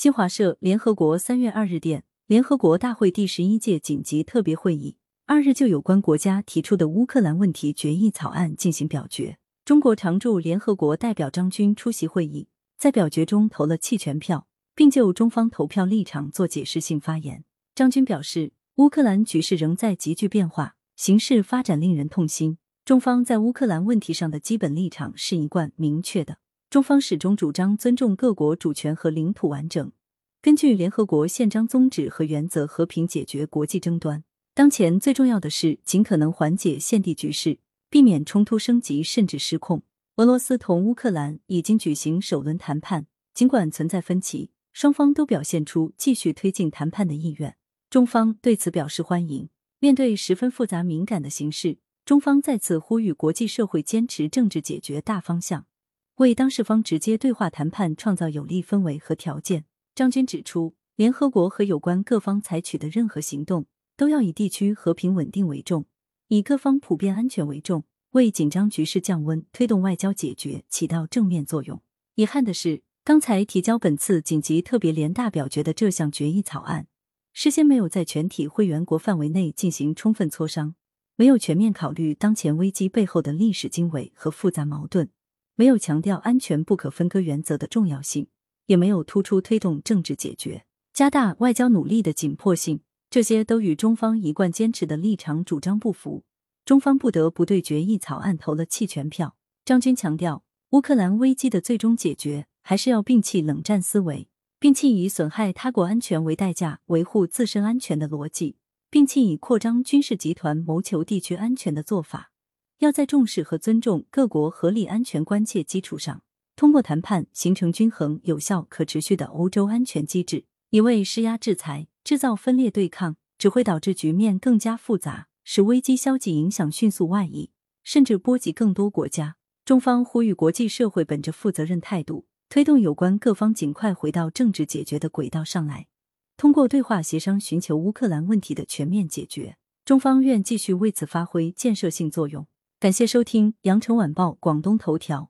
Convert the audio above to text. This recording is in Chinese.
新华社联合国三月二日电，联合国大会第十一届紧急特别会议二日就有关国家提出的乌克兰问题决议草案进行表决。中国常驻联合国代表张军出席会议，在表决中投了弃权票，并就中方投票立场做解释性发言。张军表示，乌克兰局势仍在急剧变化，形势发展令人痛心。中方在乌克兰问题上的基本立场是一贯明确的。中方始终主张尊重各国主权和领土完整，根据联合国宪章宗旨和原则和平解决国际争端。当前最重要的是尽可能缓解现地局势，避免冲突升级甚至失控。俄罗斯同乌克兰已经举行首轮谈判，尽管存在分歧，双方都表现出继续推进谈判的意愿。中方对此表示欢迎。面对十分复杂敏感的形势，中方再次呼吁国际社会坚持政治解决大方向。为当事方直接对话谈判创造有利氛围和条件。张军指出，联合国和有关各方采取的任何行动，都要以地区和平稳定为重，以各方普遍安全为重，为紧张局势降温、推动外交解决起到正面作用。遗憾的是，刚才提交本次紧急特别联大表决的这项决议草案，事先没有在全体会员国范围内进行充分磋商，没有全面考虑当前危机背后的历史经纬和复杂矛盾。没有强调安全不可分割原则的重要性，也没有突出推动政治解决、加大外交努力的紧迫性，这些都与中方一贯坚持的立场主张不符。中方不得不对决议草案投了弃权票。张军强调，乌克兰危机的最终解决，还是要摒弃冷战思维，摒弃以损害他国安全为代价维护自身安全的逻辑，摒弃以扩张军事集团谋求地区安全的做法。要在重视和尊重各国合理安全关切基础上，通过谈判形成均衡、有效、可持续的欧洲安全机制。一味施压制裁、制造分裂对抗，只会导致局面更加复杂，使危机消极影响迅速外溢，甚至波及更多国家。中方呼吁国际社会本着负责任态度，推动有关各方尽快回到政治解决的轨道上来，通过对话协商寻求乌克兰问题的全面解决。中方愿继续为此发挥建设性作用。感谢收听《羊城晚报广东头条》。